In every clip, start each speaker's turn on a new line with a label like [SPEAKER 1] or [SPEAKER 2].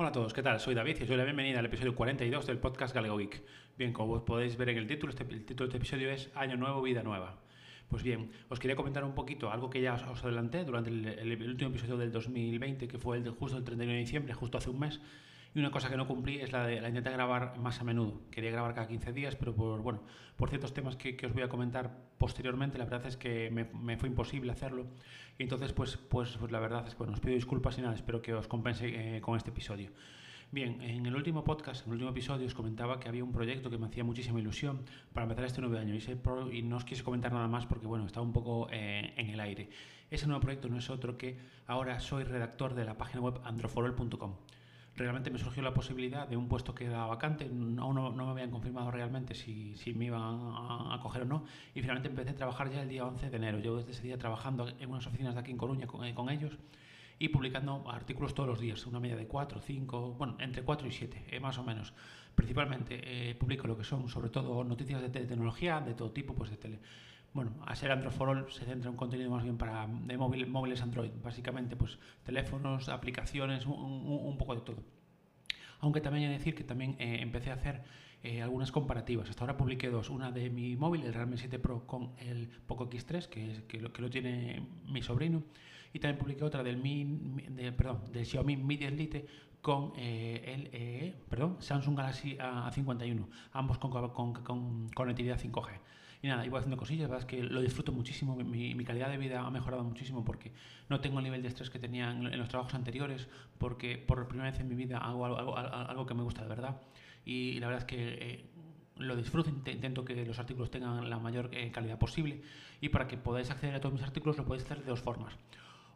[SPEAKER 1] Hola a todos, ¿qué tal? Soy David y os doy la bienvenida al episodio 42 del podcast Galego Geek. Bien, como podéis ver en el título, este, el título de este episodio es Año Nuevo, Vida Nueva. Pues bien, os quería comentar un poquito algo que ya os, adelanté durante el, el, último episodio del 2020, que fue el de, justo el 31 de diciembre, justo hace un mes, y una cosa que no cumplí es la de la intenté grabar más a menudo. Quería grabar cada 15 días, pero por, bueno, por ciertos temas que, os voy a comentar posteriormente, la verdad es que me, me, fue imposible hacerlo. Y entonces, pues, pues, pues la verdad es que bueno, os pido disculpas y nada, espero que os compense eh, con este episodio. Bien, en el último podcast, en el último episodio, os comentaba que había un proyecto que me hacía muchísima ilusión para empezar este nuevo año y, no os quise comentar nada más porque, bueno, estaba un poco eh, en el aire. Ese nuevo proyecto no es otro que ahora soy redactor de la página web androforol.com realmente me surgió la posibilidad de un puesto que era vacante, aún no, no, me habían confirmado realmente si, si me iban a, a, coger o no, y finalmente empecé a trabajar ya el día 11 de enero. Yo desde ese día trabajando en unas oficinas de aquí en Coruña con, eh, con ellos y publicando artículos todos los días, una media de 4, 5, bueno, entre 4 y 7, eh, más o menos. Principalmente eh, publico lo que son, sobre todo, noticias de tecnología, de todo tipo, pues de tele. Bueno, a ser Android for All se centra un contenido más bien para de móvil, móviles Android, básicamente, pues teléfonos, aplicaciones, un, un, poco de todo. Aunque también hay que decir que también eh, empecé a hacer eh, algunas comparativas. Hasta ahora publiqué dos, una de mi móvil, el Realme 7 Pro, con el Poco X3, que, es, que, lo, que lo tiene mi sobrino, y también publiqué otra del, Mi, de, perdón, del Xiaomi Mi 10 Lite con eh, el eh, perdón, Samsung Galaxy A51, ambos con, con, con conectividad 5G. Y nada, iba haciendo cosillas, verdad es que lo disfruto muchísimo, mi, mi, calidad de vida ha mejorado muchísimo porque no tengo el nivel de estrés que tenía en, en los trabajos anteriores, porque por primera vez en mi vida hago algo, algo, algo que me gusta de verdad. Y la verdad es que eh, lo disfruto, intento que los artículos tengan la mayor eh, calidad posible y para que podáis acceder a todos mis artículos lo podéis hacer de dos formas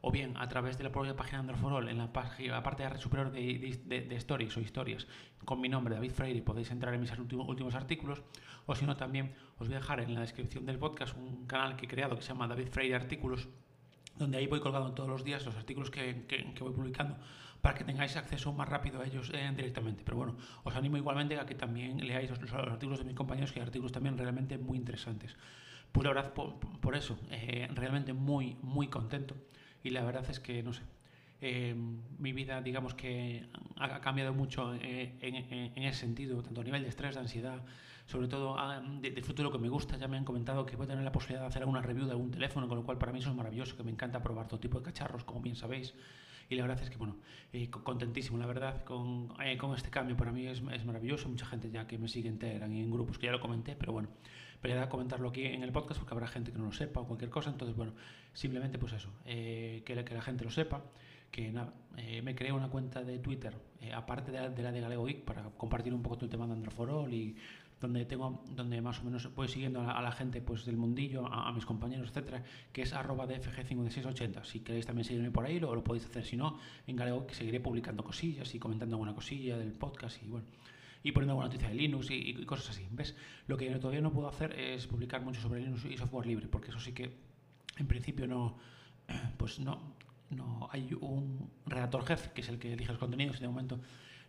[SPEAKER 1] o bien a través de la propia página de Android en la, página, la parte superior de, de, de, stories o historias, con mi nombre, David Freire, podéis entrar en mis últimos, últimos artículos, o si no, también os voy a dejar en la descripción del podcast un canal que he creado que se llama David Freire Artículos, donde ahí voy colgando todos los días los artículos que, que, voy publicando para que tengáis acceso más rápido a ellos eh, directamente. Pero bueno, os animo igualmente a que también leáis los, los, artículos de mis compañeros, que hay artículos también realmente muy interesantes. Pues verdad, por, por eso, eh, realmente muy, muy contento y la verdad es que, no sé, eh, mi vida, digamos que ha, cambiado mucho eh, en, en, en, ese sentido, tanto a nivel de estrés, de ansiedad, sobre todo ah, de, de, futuro que me gusta. Ya me han comentado que voy a tener la posibilidad de hacer alguna review de algún teléfono, con lo cual para mí eso es maravilloso, que me encanta probar todo tipo de cacharros, como bien sabéis. Y la verdad es que, bueno, eh, contentísimo, la verdad, con, eh, con este cambio. Para mí es, es maravilloso. Mucha gente ya que me sigue en Telegram y en grupos que ya lo comenté, pero bueno, pero ya comentarlo aquí en el podcast porque habrá gente que no lo sepa o cualquier cosa. Entonces, bueno, simplemente pues eso, eh, que, la, que la gente lo sepa que nada, eh, me creé una cuenta de Twitter, eh, aparte de la, de la de Galego Geek, para compartir un poco todo el tema de Androforol y donde tengo, donde más o menos voy siguiendo a la, a la gente pues del mundillo, a, a, mis compañeros, etcétera, que es arroba dfg5680. Si queréis también seguirme por ahí, lo, lo podéis hacer. Si no, en Galego Geek seguiré publicando cosillas y comentando alguna cosilla del podcast y bueno y poniendo alguna noticia de Linux y, cosas así. ¿Ves? Lo que todavía no puedo hacer es publicar mucho sobre Linux y software libre, porque eso sí que en principio no, pues no, no hay un redactor jefe que es el que elige los contenidos y de momento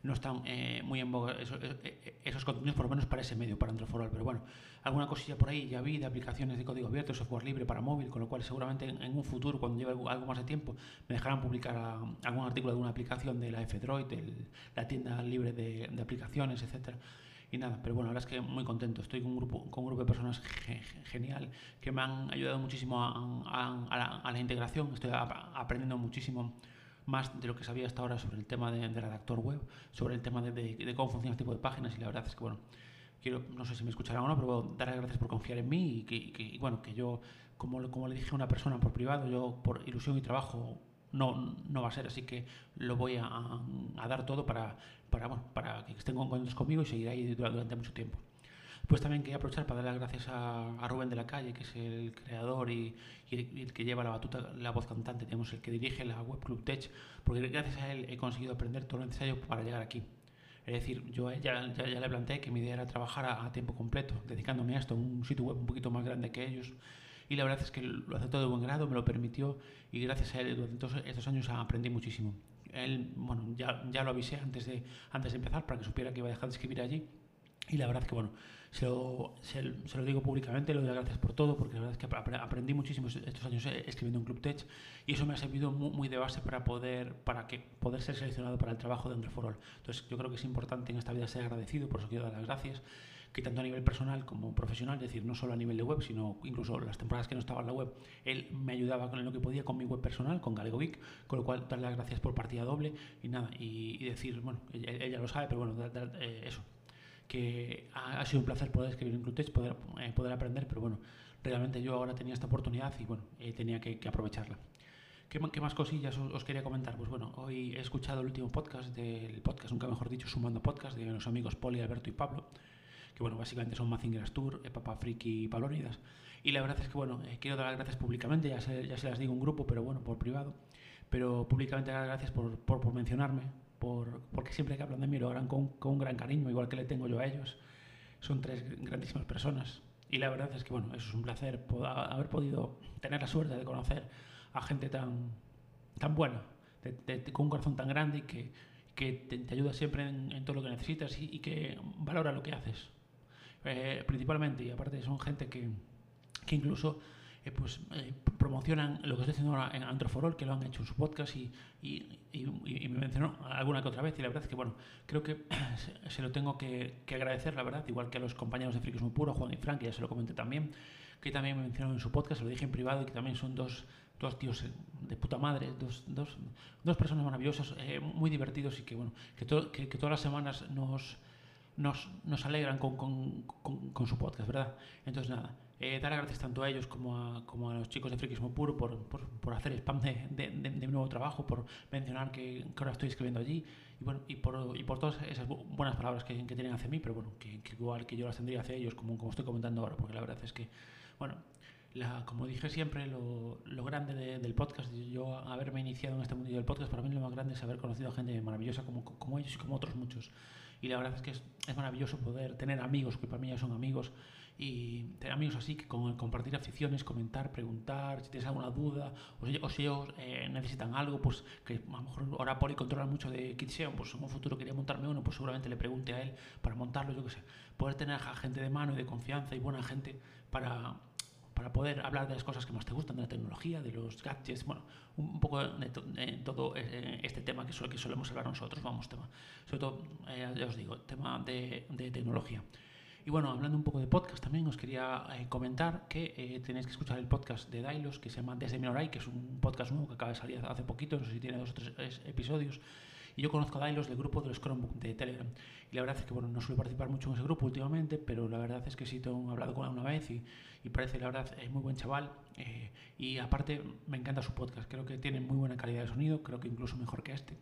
[SPEAKER 1] no están eh, muy en boga esos, eh, esos, contenidos, por lo menos para ese medio, para Android Pero bueno, alguna cosilla por ahí ya vi de aplicaciones de código abierto, software libre para móvil, con lo cual seguramente en, un futuro, cuando lleve algo, más de tiempo, me dejarán publicar a, algún artículo de una aplicación de la F-Droid, la tienda libre de, aplicaciones, etcétera y nada, pero bueno, la verdad es que muy contento. Estoy con un grupo, con un grupo de personas ge genial que me han ayudado muchísimo a la, integración. Estoy aprendiendo muchísimo más de lo que sabía hasta ahora sobre el tema de, de redactor web, sobre el tema de, de, cómo funciona este tipo de páginas y la verdad es que, bueno, quiero, no sé si me escucharán o no, pero darles gracias por confiar en mí y que, y bueno, que yo, como, como le dije a una persona por privado, yo por ilusión y trabajo no, no va a ser, así que lo voy a, a dar todo para, para, bueno, para que estén contentos conmigo y seguir ahí durante mucho tiempo. Pues también quería aprovechar para dar las gracias a, a, Rubén de la Calle, que es el creador y, y, el, y, el, que lleva la batuta, la voz cantante, digamos, el que dirige la web Club Tech, porque gracias a él he conseguido aprender todo lo necesario para llegar aquí. Es decir, yo ya, ya, ya le planteé que mi idea era trabajar a, a tiempo completo, dedicándome a esto, un sitio web un poquito más grande que ellos, y la verdad es que lo aceptó de buen grado, me lo permitió y gracias a él durante estos años aprendí muchísimo. Él, bueno, ya, ya lo avisé antes de, antes de empezar para que supiera que iba a dejar de escribir allí Y la verdad que, bueno, se lo, se, lo, digo públicamente, le doy las gracias por todo, porque la verdad es que aprendí muchísimo estos años eh, escribiendo en Club Tech y eso me ha servido muy, de base para poder, para que, poder ser seleccionado para el trabajo de Android for All. Entonces, yo creo que es importante en esta vida ser agradecido, por eso quiero dar las gracias que tanto a nivel personal como profesional, es decir, no solo a nivel de web, sino incluso las temporadas que no estaba en la web, él me ayudaba con lo que podía con mi web personal, con GalegoVic, con lo cual darle las gracias por partida doble y nada, y, decir, bueno, ella, lo sabe, pero bueno, eh, eso, que ha, sido un placer poder escribir en Clutech, poder, eh, poder aprender, pero bueno, realmente yo ahora tenía esta oportunidad y bueno, eh, tenía que, aprovecharla. ¿Qué, ¿Qué, más cosillas os, quería comentar? Pues bueno, hoy he escuchado el último podcast del podcast, nunca mejor dicho, sumando podcast de los amigos Poli, Alberto y Pablo que bueno, básicamente son Mazinger Tour, eh, Papa Friki y Pablonidas. Y la verdad es que bueno, eh, quiero dar las gracias públicamente, ya se, ya se las digo en grupo, pero bueno, por privado, pero públicamente dar las gracias por, por, por mencionarme, por, porque siempre que hablan de mí lo harán con, con, un gran cariño, igual que le tengo yo a ellos. Son tres grandísimas personas. Y la verdad es que bueno, eso es un placer haber podido tener la suerte de conocer a gente tan, tan buena, con un corazón tan grande y que, que te, ayuda siempre en, todo lo que necesitas y, y que valora lo que haces. Eh, principalmente, y aparte son gente que, que incluso eh, pues, eh, promocionan lo que estoy haciendo ahora en Antroforol, que lo han hecho en su podcast y, y, y, me mencionó alguna que otra vez. Y la verdad es que, bueno, creo que se, lo tengo que, que, agradecer, la verdad, igual que a los compañeros de Frikismo Puro, Juan y Frank, que ya se lo comenté también, que también me mencionaron en su podcast, se lo dije en privado y que también son dos, dos tíos de puta madre, dos, dos, dos personas maravillosas, muy divertidos y que, bueno, que, que, que todas las semanas nos nos, nos alegran con, con, con, su podcast, ¿verdad? Entonces, nada, eh, dar gracias tanto a ellos como a, como a los chicos de Frikismo Puro por, por, por hacer spam de, de, de, mi nuevo trabajo, por mencionar que, que, ahora estoy escribiendo allí. Y, bueno, y, por, y por todas esas buenas palabras que, que tienen hacia mí, pero bueno, que, que, igual que yo las tendría hacia ellos, como, como estoy comentando ahora, porque la verdad es que, bueno, la, como dije siempre, lo, lo grande del podcast, yo haberme iniciado en este mundo del podcast, para mí lo más grande es haber conocido a gente maravillosa como, como ellos y como otros muchos. Y la verdad es que es, es, maravilloso poder tener amigos, que para mí ya son amigos, y tener amigos así que con compartir aficiones, comentar, preguntar, si tienes alguna duda, o si, o si ellos eh, necesitan algo, pues que a lo mejor ahora Poli controla mucho de Kitseon, pues en un futuro quería montarme uno, pues seguramente le pregunte a él para montarlo, yo qué sé. Poder tener a gente de mano y de confianza y buena gente para para poder hablar de las cosas que más te gustan, de la tecnología, de los gadgets, bueno, un, poco de, todo eh, este tema que, que solemos hablar nosotros, vamos, tema, sobre todo, eh, ya os digo, tema de, de, tecnología. Y bueno, hablando un poco de podcast también, os quería eh, comentar que tenéis que escuchar el podcast de Dailos, que se llama Desde Minoray, que es un podcast nuevo que acaba de salir hace poquito, no sé si tiene dos o tres episodios, y yo conozco a Dailos del grupo de los Chromebook de Telegram. Y la verdad es que bueno, no suelo participar mucho en ese grupo últimamente, pero la verdad es que sí tengo hablado con él una vez y, y parece, la verdad, es muy buen chaval. Eh, y aparte, me encanta su podcast. Creo que tiene muy buena calidad de sonido, creo que incluso mejor que este.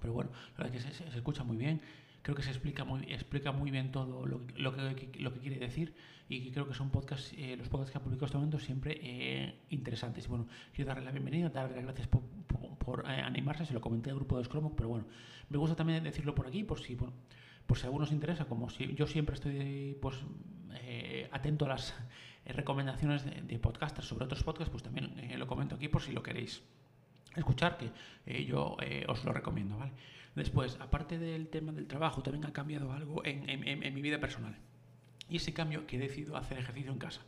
[SPEAKER 1] Pero bueno, la verdad es que se, se escucha muy bien creo que se explica muy, explica muy bien todo lo, que, lo que quiere decir y creo que son podcasts, eh, los podcasts que ha publicado este momento siempre eh, interesantes. Bueno, quiero darle la bienvenida, darle las gracias por, por, eh, animarse, se lo comenté al grupo de Scrum, pero bueno, me gusta también decirlo por aquí, por si, bueno, por si a algunos interesa, como si yo siempre estoy pues, atento a las recomendaciones de, de, podcasters sobre otros podcasts, pues también lo comento aquí por si lo queréis escuchar, que yo os lo recomiendo, ¿vale? Después, aparte del tema del trabajo, también ha cambiado algo en, en, en mi vida personal. Y ese cambio que he decidido hacer ejercicio en casa.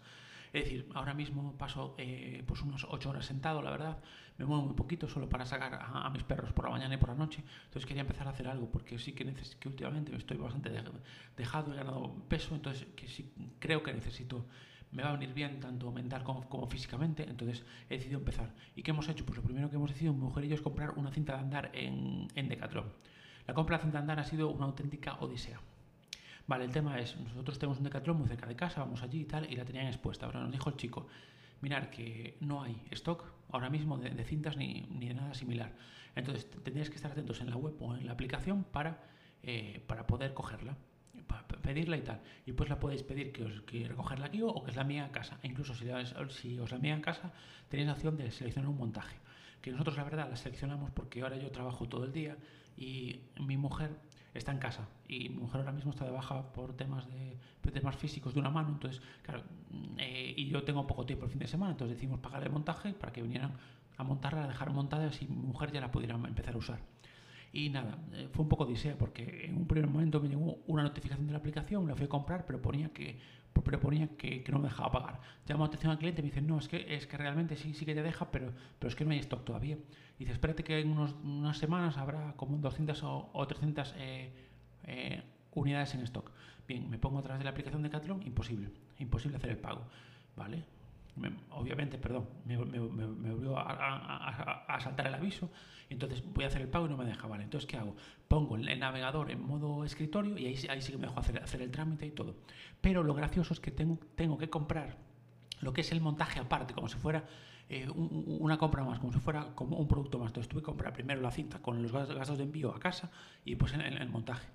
[SPEAKER 1] Es decir, ahora mismo paso eh, pues unos 8 horas sentado, la verdad. Me muevo muy poquito solo para sacar a, a, mis perros por la mañana y por la noche. Entonces quería empezar a hacer algo porque sí que, necesito, que últimamente estoy bastante dejado, he ganado peso, entonces que sí creo que necesito me va a venir bien tanto mental como, como, físicamente, entonces he decidido empezar. ¿Y qué hemos hecho? Pues lo primero que hemos decidido, mi mujer y yo, es comprar una cinta de andar en, en Decathlon. La compra de cinta de andar ha sido una auténtica odisea. Vale, el tema es, nosotros tenemos un Decathlon muy cerca de casa, vamos allí y tal, y la tenían expuesta. Ahora nos dijo el chico, mirar que no hay stock ahora mismo de, cintas ni, ni, de nada similar. Entonces tendríais que estar atentos en la web o en la aplicación para, eh, para poder cogerla pedirla y tal. Y pues la podéis pedir que os que recogerla aquí o que es la mía a casa. E incluso si, si os la mía en casa, tenéis la opción de seleccionar un montaje. Que nosotros la verdad la seleccionamos porque ahora yo trabajo todo el día y mi mujer está en casa y mi mujer ahora mismo está de baja por temas de temas físicos de una mano entonces claro eh, y yo tengo poco tiempo el fin de semana entonces decimos pagar el montaje para que vinieran a montarla a dejar montada y mi mujer ya la pudiera empezar a usar Y nada, eh, fue un poco disea porque en un primer momento me llegó una notificación de la aplicación, la fui a comprar, pero ponía que, pero ponía que, que no me dejaba pagar. Llamo atención al cliente y me dice, no, es que, es que realmente sí, sí que te deja, pero, pero es que no hay stock todavía. Dice, espérate que en unos, unas semanas habrá como 200 o, o 300 eh, eh, unidades en stock. Bien, me pongo atrás de la aplicación de Decathlon, imposible, imposible hacer el pago, ¿vale? Obviamente, perdón, me, me, volvió a, a, saltar el aviso, entonces voy a hacer el pago y no me deja, ¿vale? Entonces, ¿qué hago? Pongo el navegador en modo escritorio y ahí, ahí sí que me dejo hacer, hacer el trámite y todo. Pero lo gracioso es que tengo, tengo que comprar lo que es el montaje aparte, como si fuera eh, un, una compra más, como si fuera como un producto más. Entonces tuve que comprar primero la cinta con los gastos de envío a casa y en, en el montaje.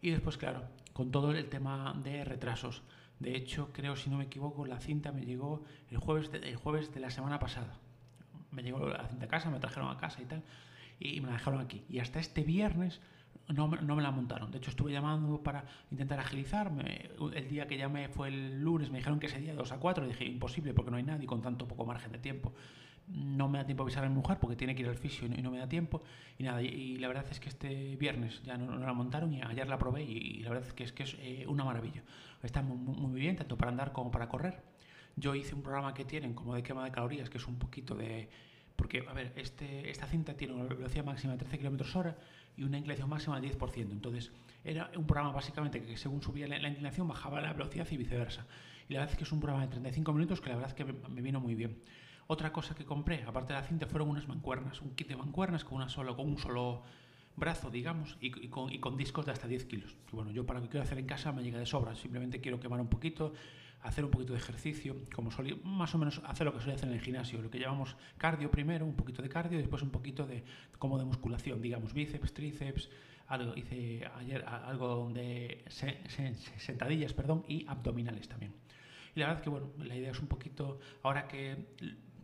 [SPEAKER 1] Y después, claro, con todo el tema de retrasos. De hecho, creo, si no me equivoco, la cinta me llegó el jueves de, el jueves de la semana pasada. Me llegó la cinta a casa, me trajeron a casa y tal, y me la dejaron aquí. Y hasta este viernes no, no me la montaron. De hecho, estuve llamando para intentar agilizarme. El día que llamé fue el lunes, me dijeron que ese día 2 a 4. Dije, imposible, porque no hay nadie con tanto poco margen de tiempo no me da tiempo a avisar a mi mujer porque tiene que ir al fisio y no, me da tiempo. Y nada, y, la verdad es que este viernes ya no, la montaron y ayer la probé y, la verdad es que es, eh, una maravilla. Está muy, bien, tanto para andar como para correr. Yo hice un programa que tienen como de quema de calorías, que es un poquito de... Porque, a ver, este, esta cinta tiene una velocidad máxima de 13 km hora y una inclinación máxima del 10%. Entonces, era un programa básicamente que según subía la, la inclinación bajaba la velocidad y viceversa. Y la verdad es que es un programa de 35 minutos que la verdad es que me vino muy bien. Otra cosa que compré, aparte de la cinta, fueron unas mancuernas, un kit de mancuernas con, una solo, con un solo brazo, digamos, y, y, con, y, con, discos de hasta 10 kilos. Que bueno, yo para lo que quiero hacer en casa me llega de sobra, simplemente quiero quemar un poquito, hacer un poquito de ejercicio, como solí, más o menos hacer lo que suele hacer en el gimnasio, lo que llamamos cardio primero, un poquito de cardio, y después un poquito de, como de musculación, digamos, bíceps, tríceps, algo, hice ayer algo de se, se, sentadillas, perdón, y abdominales también. Y la verdad que, bueno, la idea es un poquito, ahora que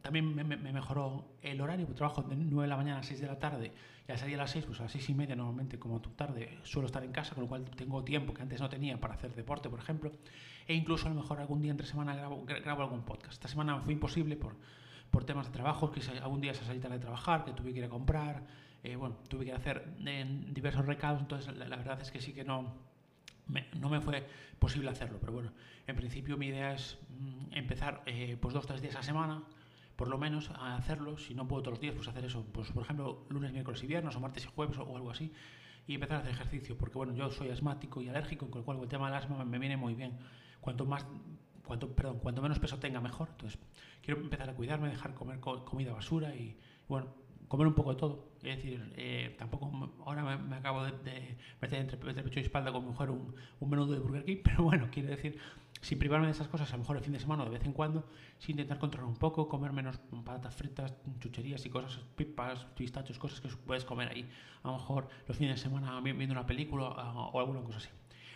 [SPEAKER 1] también me, me, mejoró el horario, porque trabajo de 9 de la mañana a 6 de la tarde y al salir a las 6, pues a las 6 y media normalmente, como tarde, suelo estar en casa, con lo cual tengo tiempo que antes no tenía para hacer deporte, por ejemplo, e incluso a lo mejor algún día entre semana grabo, grabo algún podcast. Esta semana fue imposible por, por temas de trabajo, que algún día se salí de trabajar, que tuve que ir a comprar, eh, bueno, tuve que hacer en diversos recados, entonces la, la verdad es que sí que no, me, no me fue posible hacerlo, pero bueno, en principio mi idea es mm, empezar eh, pues dos o tres días a semana, por lo menos a hacerlo, si no puedo todos los días, pues hacer eso, pues por ejemplo, lunes, miércoles y viernes, o martes y jueves, o, o algo así, y empezar a hacer ejercicio, porque bueno, yo soy asmático y alérgico, con lo cual el tema del asma me viene muy bien. Cuanto más, cuanto, perdón, cuanto menos peso tenga, mejor. Entonces, quiero empezar a cuidarme, dejar comer co comida basura y, bueno, comer un poco de todo. Es decir, eh, tampoco ahora me, me acabo de, de, meter entre, entre, pecho y espalda con mujer un, un menudo de Burger King, pero bueno, quiero decir, sin privarme de esas cosas, a lo mejor el fin de semana o de vez en cuando, sin intentar controlar un poco, comer menos patatas fritas, chucherías y cosas, pipas, pistachos, cosas que puedes comer ahí. A lo mejor los fines de semana viendo una película o alguna cosa así.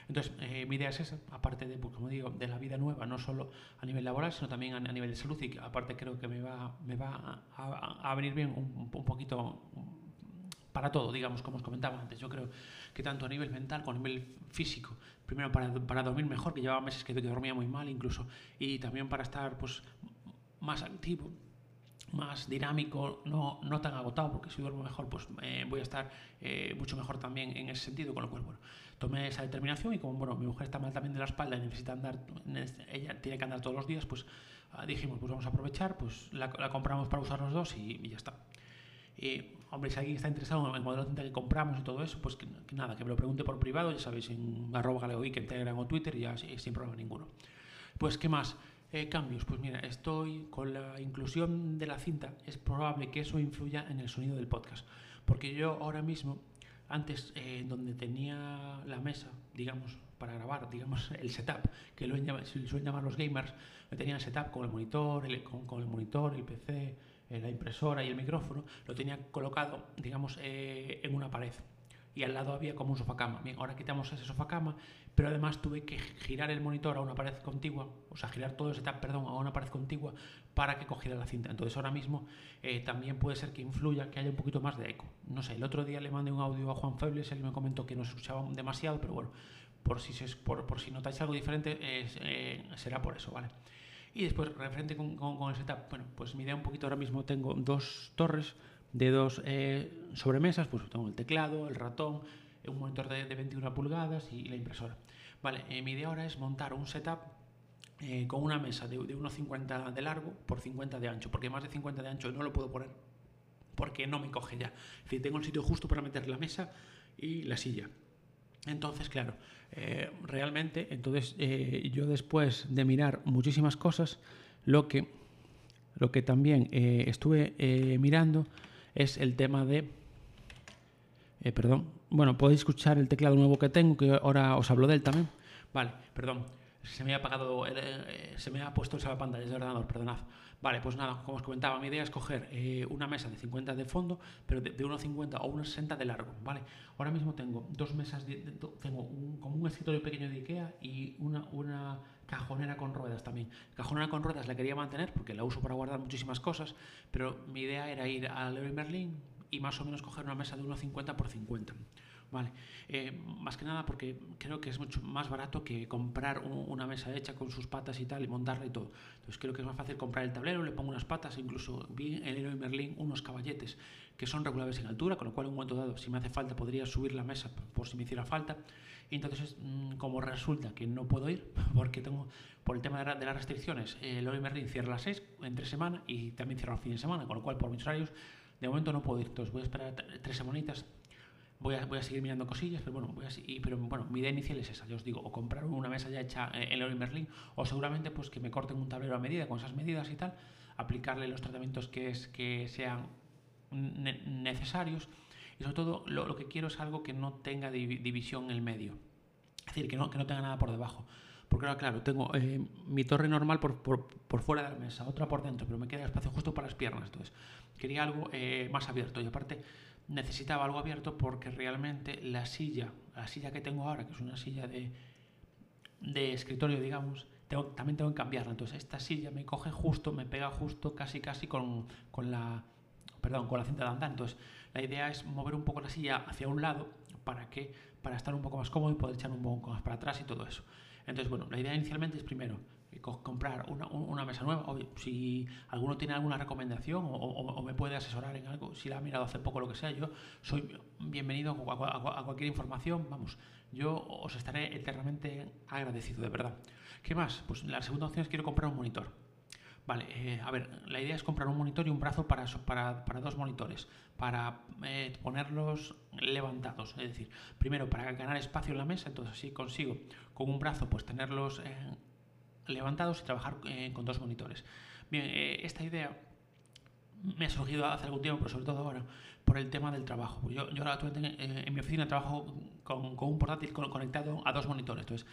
[SPEAKER 1] Entonces, eh, mi idea es esa, aparte de, pues, como digo, de la vida nueva, no solo a nivel laboral, sino también a, nivel de salud y aparte creo que me va, me va a, a, a venir bien un, un poquito para todo, digamos, como os comentaba antes. Yo creo que tanto a nivel mental como a nivel físico, primero para, para dormir mejor, que llevaba meses que, que dormía muy mal incluso, y también para estar pues más activo, más dinámico, no, no tan agotado, porque si duermo mejor, pues eh, voy a estar eh, mucho mejor también en ese sentido, con lo cual, bueno, tomé esa determinación y como, bueno, mi mujer está mal también de la espalda y necesita andar, ella tiene que andar todos los días, pues uh, dijimos, pues vamos a aprovechar, pues la, compramos para usar los dos y, ya está. Y, hombre, si alguien está interesado en el modelo de cinta que compramos y todo eso, pues que, que, nada, que me lo pregunte por privado, ya sabéis, en arroba galegoic, en Telegram o Twitter, ya sin problema ninguno. Pues, ¿qué más? Eh, cambios, pues mira, estoy con la inclusión de la cinta, es probable que eso influya en el sonido del podcast, porque yo ahora mismo, antes eh, donde tenía la mesa, digamos, para grabar, digamos, el setup, que lo suelen llamar los gamers, me tenía el setup con el monitor, el, con, con, el monitor, el PC, la impresora y el micrófono, lo tenía colocado, digamos, eh, en una pared y al lado había como un sofá cama. Bien, ahora quitamos ese sofá cama, pero además tuve que girar el monitor a una pared contigua, o sea, girar todo ese tab, perdón, a una pared contigua para que cogiera la cinta. Entonces ahora mismo eh, también puede ser que influya que haya un poquito más de eco. No sé, el otro día le mandé un audio a Juan Febles, él me comentó que no se escuchaba demasiado, pero bueno, por si, se, por, por si notáis algo diferente, eh, será por eso, ¿vale? Y después, referente con, con, con el setup, bueno, pues mi idea un poquito ahora mismo tengo dos torres de dos eh, sobremesas, pues tengo el teclado, el ratón, un monitor de, 21 pulgadas y, la impresora. Vale, eh, mi idea ahora es montar un setup eh, con una mesa de, de 1,50 de largo por 50 de ancho, porque más de 50 de ancho no lo puedo poner porque no me coge ya. Es decir, tengo el sitio justo para meter la mesa y la silla. Entonces, claro, eh, realmente, entonces eh, yo después de mirar muchísimas cosas, lo que, lo que también eh, estuve mirando es el tema de... perdón, bueno, podéis escuchar el teclado nuevo que tengo, que ahora os hablo de él también. Vale, perdón, se me ha apagado, se me ha puesto el pantalla del ordenador, perdonad. Vale, pues nada, como os comentaba, mi idea es coger eh, una mesa de 50 de fondo, pero de, de 1,50 o 1,60 de largo, ¿vale? Ahora mismo tengo dos mesas, de, tengo un, como un escritorio pequeño de Ikea y una, una cajonera con ruedas también. Cajonera con ruedas la quería mantener porque la uso para guardar muchísimas cosas, pero mi idea era ir al Leroy Merlin y más o menos coger una mesa de 1,50 por 50. Vale. Eh, más que nada porque creo que es mucho más barato que comprar una mesa hecha con sus patas y tal y montarla y todo. Entonces creo que es más fácil comprar el tablero, le pongo unas patas, incluso vi en Leroy Merlin unos caballetes que son regulables en altura, con lo cual en un momento dado, si me hace falta, podría subir la mesa por si me hiciera falta. Y entonces, mm, como resulta que no puedo ir, porque tengo, por el tema de, las restricciones, el Leroy Merlin cierra a las 6 entre semana y también cierra los fines de semana, con lo cual por mis horarios de momento no puedo ir. Entonces voy a esperar tres semanitas voy a, voy a seguir mirando cosillas, pero bueno, voy a, pero bueno, mi idea inicial es esa, ya os digo, o comprar una mesa ya hecha en Leroy Merlin, o seguramente pues que me corten un tablero a medida con esas medidas y tal, aplicarle los tratamientos que, es, que sean necesarios, y sobre todo lo, lo, que quiero es algo que no tenga división en el medio, es decir, que no, que no tenga nada por debajo. Porque ahora, claro, tengo eh, mi torre normal por, por, por, fuera de la mesa, otra por dentro, pero me queda espacio justo para las piernas. Entonces, quería algo eh, más abierto. Y aparte, necesitaba algo abierto porque realmente la silla, la silla que tengo ahora, que es una silla de, de escritorio, digamos, tengo, también tengo que cambiarla. Entonces esta silla me coge justo, me pega justo casi casi con, con la perdón, con la cinta de andar. Entonces la idea es mover un poco la silla hacia un lado para que para estar un poco más cómodo y poder echar un poco más para atrás y todo eso. Entonces, bueno, la idea inicialmente es primero comprar una, una, mesa nueva. Si alguno tiene alguna recomendación o, me puede asesorar en algo, si la ha mirado hace poco lo que sea, yo soy bienvenido a, cualquier información. Vamos, yo os estaré eternamente agradecido, de verdad. ¿Qué más? Pues la segunda opción es quiero comprar un monitor. Vale, eh, a ver, la idea es comprar un monitor y un brazo para, para, para dos monitores, para eh, ponerlos levantados, es decir, primero para ganar espacio en la mesa, entonces así consigo con un brazo pues tenerlos levantados y trabajar eh, con dos monitores. Bien, eh, esta idea me ha surgido hace algún tiempo, pero sobre todo ahora, por el tema del trabajo. Yo, yo ahora eh, en mi oficina trabajo con, con, un portátil conectado a dos monitores. Entonces,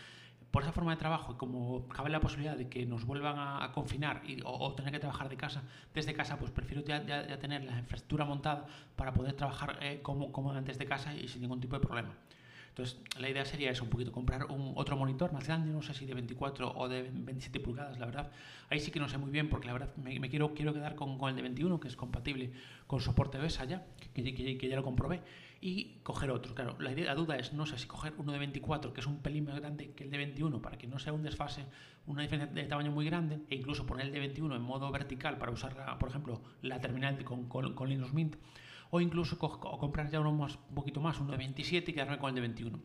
[SPEAKER 1] por esa forma de trabajo, como cabe la posibilidad de que nos vuelvan a, confinar y, o, tener que trabajar de casa, desde casa, pues prefiero ya, ya, tener la infraestructura montada para poder trabajar como, como antes de casa y sin ningún tipo de problema. Entonces, la idea sería eso, un poquito, comprar un, otro monitor más grande, no sé si de 24 o de 27 pulgadas, la verdad. Ahí sí que no sé muy bien, porque la verdad me, quiero, quiero quedar con, el de 21, que es compatible con soporte BESA ya, que, que, ya lo comprobé, y coger otro. Claro, la, idea, la duda es, no sé si coger uno de 24, que es un pelín más grande que el de 21, para que no sea un desfase, una diferencia de tamaño muy grande, e incluso poner el de 21 en modo vertical para usar, por ejemplo, la terminal con, con, con Linux Mint o incluso comprar ya uno más, un poquito más, uno de 27 y quedarme con el de 21.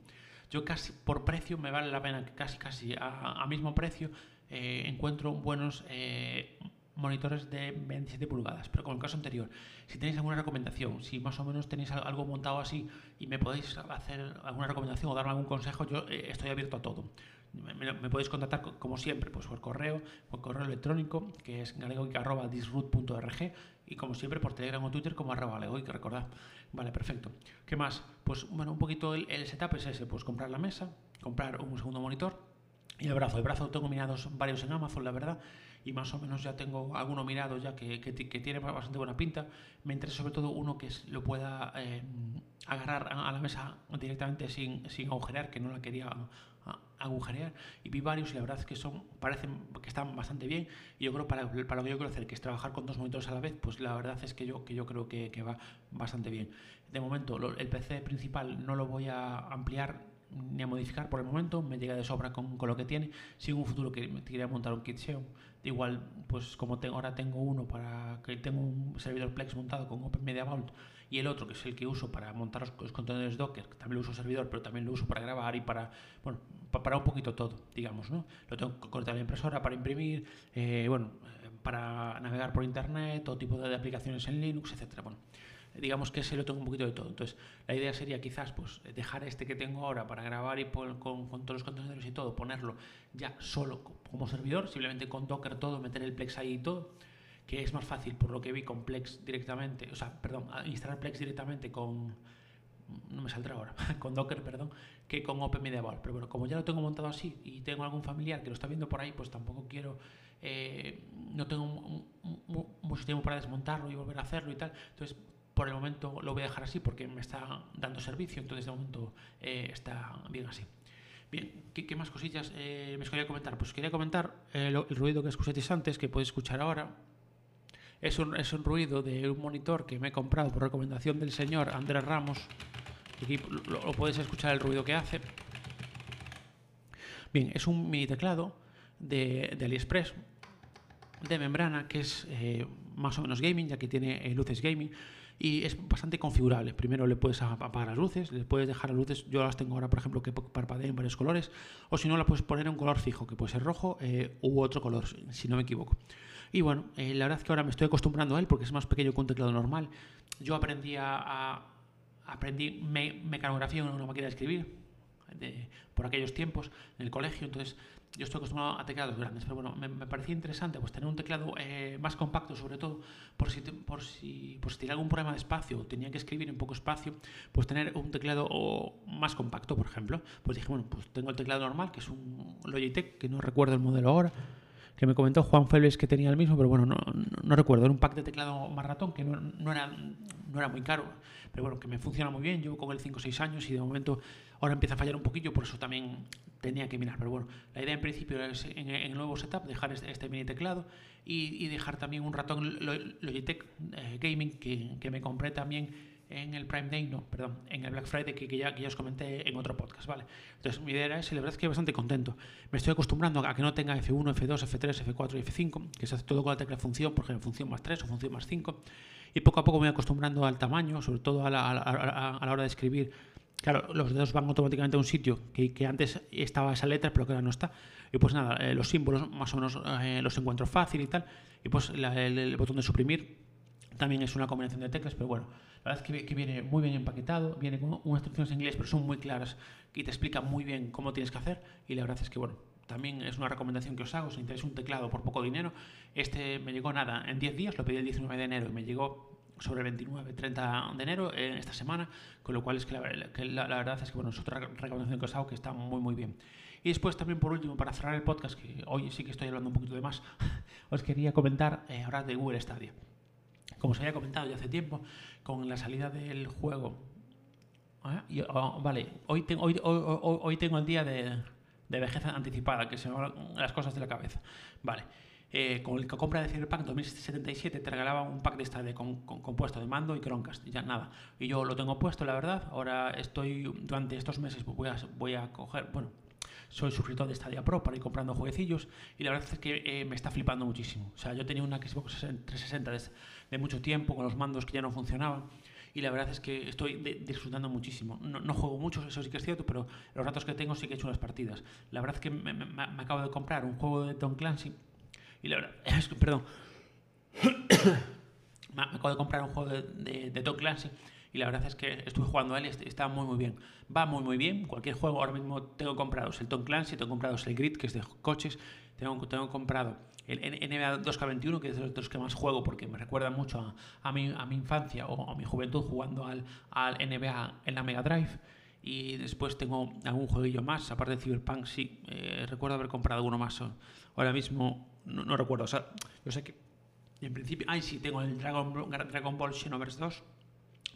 [SPEAKER 1] Yo casi por precio me vale la pena que casi casi a, mismo precio eh, encuentro buenos eh, monitores de 27 pulgadas, pero con el caso anterior, si tenéis alguna recomendación, si más o menos tenéis algo montado así y me podéis hacer alguna recomendación o darme algún consejo, yo eh, estoy abierto a todo. Me, podéis contactar como siempre pues por correo, por correo electrónico, que es galegoic.disroot.org y como siempre por Telegram o Twitter como arroba que recordad. Vale, perfecto. ¿Qué más? Pues bueno, un poquito el, setup es ese, pues comprar la mesa, comprar un segundo monitor y el brazo. El brazo tengo mirados varios en Amazon, la verdad, y más o menos ya tengo alguno mirado ya que, que, tiene bastante buena pinta. Me interesa sobre todo uno que lo pueda eh, agarrar a, la mesa directamente sin, sin agujerear, que no la quería agujerear. Y vi varios y la verdad es que son parecen que están bastante bien. Y yo creo para, para lo que yo quiero hacer que es trabajar con dos monitores a la vez pues la verdad es que yo que yo creo que, que va bastante bien. De momento el PC principal no lo voy a ampliar ni a modificar por el momento, me llega de sobra con, con lo que tiene. Si en un futuro que me quería montar un kit SEO, igual, pues como tengo, ahora tengo uno para que tengo un servidor Plex montado con Open Media Vault y el otro que es el que uso para montar los, contenedores Docker, también lo uso servidor, pero también lo uso para grabar y para, bueno, para un poquito todo, digamos, ¿no? Lo tengo que conectar la impresora para imprimir, eh, bueno, eh, para navegar por internet, todo tipo de, aplicaciones en Linux, etcétera. Bueno, digamos que ese lo tengo un poquito de todo. Entonces, la idea sería quizás pues dejar este que tengo ahora para grabar y con, con, todos los contenedores y todo, ponerlo ya solo como servidor, simplemente con Docker todo, meter el Plex ahí y todo, que es más fácil por lo que vi con Plex directamente, o sea, perdón, instalar Plex directamente con no me saldrá ahora, con Docker, perdón, que con OpenMediaVault. Pero bueno, como ya lo tengo montado así y tengo algún familiar que lo está viendo por ahí, pues tampoco quiero, eh, no tengo mucho tiempo para desmontarlo y volver a hacerlo y tal. Entonces, por el momento lo voy a dejar así porque me está dando servicio, entonces de momento eh, está bien así. Bien, ¿qué, más cosillas eh, me quería comentar? Pues quería comentar eh, el ruido que escuchasteis antes, que podéis escuchar ahora. Es un, es un ruido de un monitor que me he comprado por recomendación del señor Andrés Ramos. Aquí lo, lo podéis escuchar el ruido que hace. Bien, es un mini teclado de, AliExpress de membrana que es más o menos gaming, ya que tiene luces gaming y es bastante configurable. Primero le puedes apagar las luces, le puedes dejar las luces, yo las tengo ahora por ejemplo que parpadeen en varios colores, o si no la puedes poner en un color fijo, que puede ser rojo eh, u otro color, si no me equivoco. Y bueno, eh, la verdad es que ahora me estoy acostumbrando a él porque es más pequeño que un teclado normal. Yo aprendí a, aprendí mecanografía en una máquina de escribir por aquellos tiempos en el colegio, entonces yo estoy acostumbrado a teclados grandes, pero bueno, me, parecía interesante pues tener un teclado eh, más compacto, sobre todo por si, por si, por si tenía algún problema de espacio, tenía que escribir en poco espacio, pues tener un teclado más compacto, por ejemplo. Pues dije, bueno, pues tengo el teclado normal, que es un Logitech, que no recuerdo el modelo ahora, que me comentó Juan Félix que tenía el mismo, pero bueno, no, no, recuerdo. Era un pack de teclado más ratón que no, no, era, no era muy caro, pero bueno, que me funciona muy bien. Llevo con él 5 o 6 años y de momento ahora empieza a fallar un poquillo, por eso también tenía que mirar. Pero bueno, la idea en principio es en, el nuevo setup dejar este, este, mini teclado y, y, dejar también un ratón Logitech eh, Gaming que, que me compré también en el Prime Day, no, perdón, en el Black Friday que, que, ya, que ya os comenté en otro podcast, ¿vale? Entonces mi idea esa y la verdad es que bastante contento. Me estoy acostumbrando a que no tenga F1, F2, F3, F4 y F5, que se hace todo con la tecla función, por ejemplo, función más 3 o función más 5. Y poco a poco me voy acostumbrando al tamaño, sobre todo a la, a, a, a la hora de escribir. Claro, los dedos van automáticamente a un sitio que, que, antes estaba esa letra, pero que ahora no está. Y pues nada, eh, los símbolos más o menos eh, los encuentro fácil y tal. Y pues la, el, el botón de suprimir también es una combinación de teclas, pero bueno, la verdad es que, viene muy bien empaquetado, viene con unas instrucciones en inglés, pero son muy claras y te explica muy bien cómo tienes que hacer. Y la verdad es que, bueno, también es una recomendación que os hago, si interesa un teclado por poco dinero. Este me llegó nada, en 10 días, lo pedí el 19 de enero y me llegó sobre el 29, 30 de enero en esta semana, con lo cual es que la verdad es que bueno, es otra recomendación que os hago que está muy muy bien. Y después también por último, para cerrar el podcast, que hoy sí que estoy hablando un poquito de más, os quería comentar eh, ahora de Google Stadia. Como os había comentado ya hace tiempo, con la salida del juego. Y, oh, vale, hoy, tengo, hoy, tengo el día de, vejez anticipada, que se me van las cosas de la cabeza. Vale. Eh, con la compra de Cyberpunk 2077 te regalaba un pack de esta de con, con, compuesto de mando y Chromecast, ya nada. Y yo lo tengo puesto, la verdad. Ahora estoy, durante estos meses, pues voy a, voy a coger, bueno, soy suscriptor de Stadia Pro para ir comprando jueguecillos y la verdad es que eh, me está flipando muchísimo. O sea, yo tenía una Xbox 360 de, de, mucho tiempo con los mandos que ya no funcionaban y la verdad es que estoy de, disfrutando muchísimo. No, no, juego mucho, eso sí que es cierto, pero los ratos que tengo sí que he hecho unas partidas. La verdad es que me, me, me acabo de comprar un juego de Tom Clancy y la verdad es que, perdón, me acabo de comprar un juego de, de, de Tom Clancy y la verdad es que estuve jugando a él y está muy muy bien. Va muy muy bien, cualquier juego, ahora mismo tengo comprados el Tom Clancy, tengo comprados el Grid, que es de coches, tengo, tengo comprado el NBA 2K21, que es de los que más juego porque me recuerda mucho a, a, mi, a mi infancia o a mi juventud jugando al, al NBA en la Mega Drive. Y después tengo algún jueguillo más, aparte de Cyberpunk, sí, eh, recuerdo haber comprado alguno más. Ahora mismo no, no, recuerdo, o sea, yo sé que en principio, ay sí, tengo el Dragon, Dragon Ball Xenoverse 2,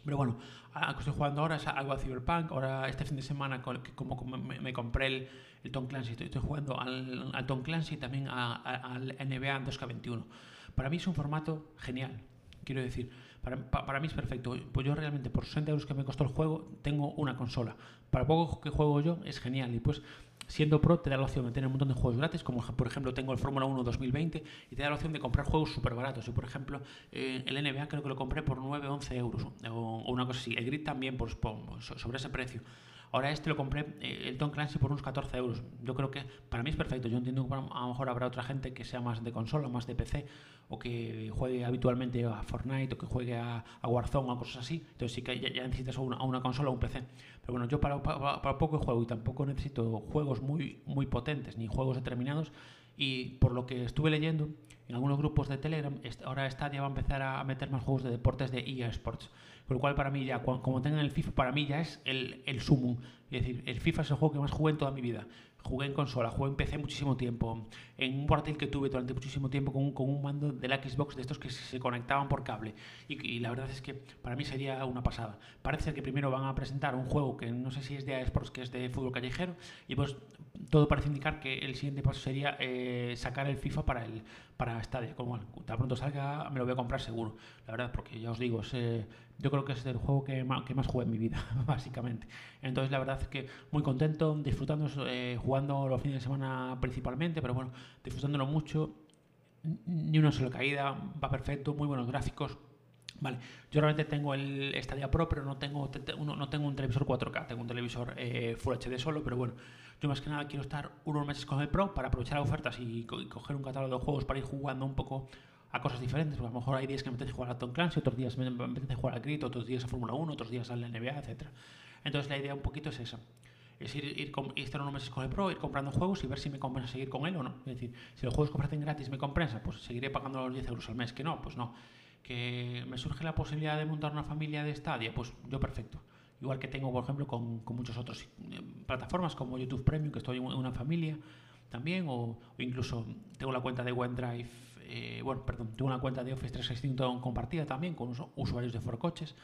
[SPEAKER 1] pero bueno, a que estoy jugando ahora es algo a Cyberpunk. Ahora, este fin de semana, como, me, compré el, el, Tom Clancy, estoy, jugando al, al, Tom Clancy y también al NBA 2K21. Para mí es un formato genial. Quiero decir, para, para, mí es perfecto. Pues yo realmente por 60 euros que me costó el juego tengo una consola. Para poco que juego yo es genial. Y pues siendo pro te da la opción de tener un montón de juegos gratis, como por ejemplo tengo el Fórmula 1 2020 y te da la opción de comprar juegos súper baratos. Y por ejemplo, eh, el NBA creo que lo compré por 9 11 euros o, una cosa así. El Grid también por, sobre ese precio. Ahora este lo compré, eh, el Tom Clancy, por unos 14 euros. Yo creo que para mí es perfecto. Yo entiendo que a lo mejor habrá otra gente que sea más de consola, más de PC, o que juegue habitualmente a Fortnite, o que juegue a, Warzone, o cosas así. Entonces sí que ya, necesitas una, una, consola o un PC. Pero bueno, yo para, para, para poco juego y tampoco necesito juegos muy, muy potentes, ni juegos determinados. Y por lo que estuve leyendo, en algunos grupos de Telegram, ahora Stadia va a empezar a meter más juegos de deportes de EA Sports. Con lo cual, para mí, ya, como tengan el FIFA, para mí ya es el, el sumo. Es decir, el FIFA es el juego que más jugué en toda mi vida. Jugué en consola, jugué en PC muchísimo tiempo. En un portátil que tuve durante muchísimo tiempo con un, con un mando de la Xbox de estos que se conectaban por cable. Y, la verdad es que para mí sería una pasada. Parece que primero van a presentar un juego que no sé si es de eSports, que es de fútbol callejero. Y pues todo parece indicar que el siguiente paso sería eh, sacar el FIFA para el para Stadia. Como tan pronto salga, me lo voy a comprar seguro. La verdad, porque ya os digo, yo creo que es el juego que más, que más jugué en mi vida, básicamente. Entonces, la verdad es que muy contento, disfrutando, eh, jugando los fines de semana principalmente, pero bueno, disfrutándolo mucho. Ni una sola caída, va perfecto, muy buenos gráficos, Vale, yo realmente tengo el Stadia Pro, pero no tengo, no tengo un televisor 4K, tengo un televisor eh, Full HD solo, pero bueno, yo más que nada quiero estar unos meses con el Pro para aprovechar ofertas y, coger un catálogo de juegos para ir jugando un poco a cosas diferentes. Porque a lo mejor hay días que me apetece jugar a Tom Clancy, otros días me apetece jugar a Grid, otros días a Fórmula 1, otros días a la NBA, etc. Entonces la idea un poquito es esa. Es ir, ir, estar unos meses con el Pro, ir comprando juegos y ver si me compensa seguir con él o no. Es decir, si los juegos que ofrecen gratis me compensa, pues seguiré pagando los 10 euros al mes. Que no, pues no. Que me surge la posibilidad de montar una familia de Stadia, pues yo perfecto igual que tengo, por ejemplo, con, con muchas otras eh, plataformas como YouTube Premium, que estoy en una familia también, o, incluso tengo la cuenta de OneDrive, eh, bueno, perdón, tengo una cuenta de Office 365 compartida también con usuarios de Forcoches,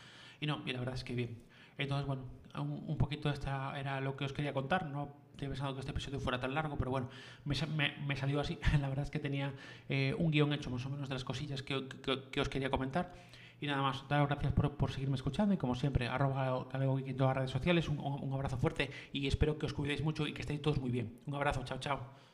[SPEAKER 1] y no, y la verdad es que bien. Entonces, bueno, un, un poquito esta era lo que os quería contar, no he pensado que este episodio fuera tan largo, pero bueno, me, me, me salió así. La verdad es que tenía eh, un guion hecho más o menos de las cosillas que, que, que os quería comentar. Y nada más, daros gracias por, por, seguirme escuchando y como siempre, arroba en todas las redes sociales, un, un abrazo fuerte y espero que os cuidéis mucho y que estéis todos muy bien. Un abrazo, chao, chao.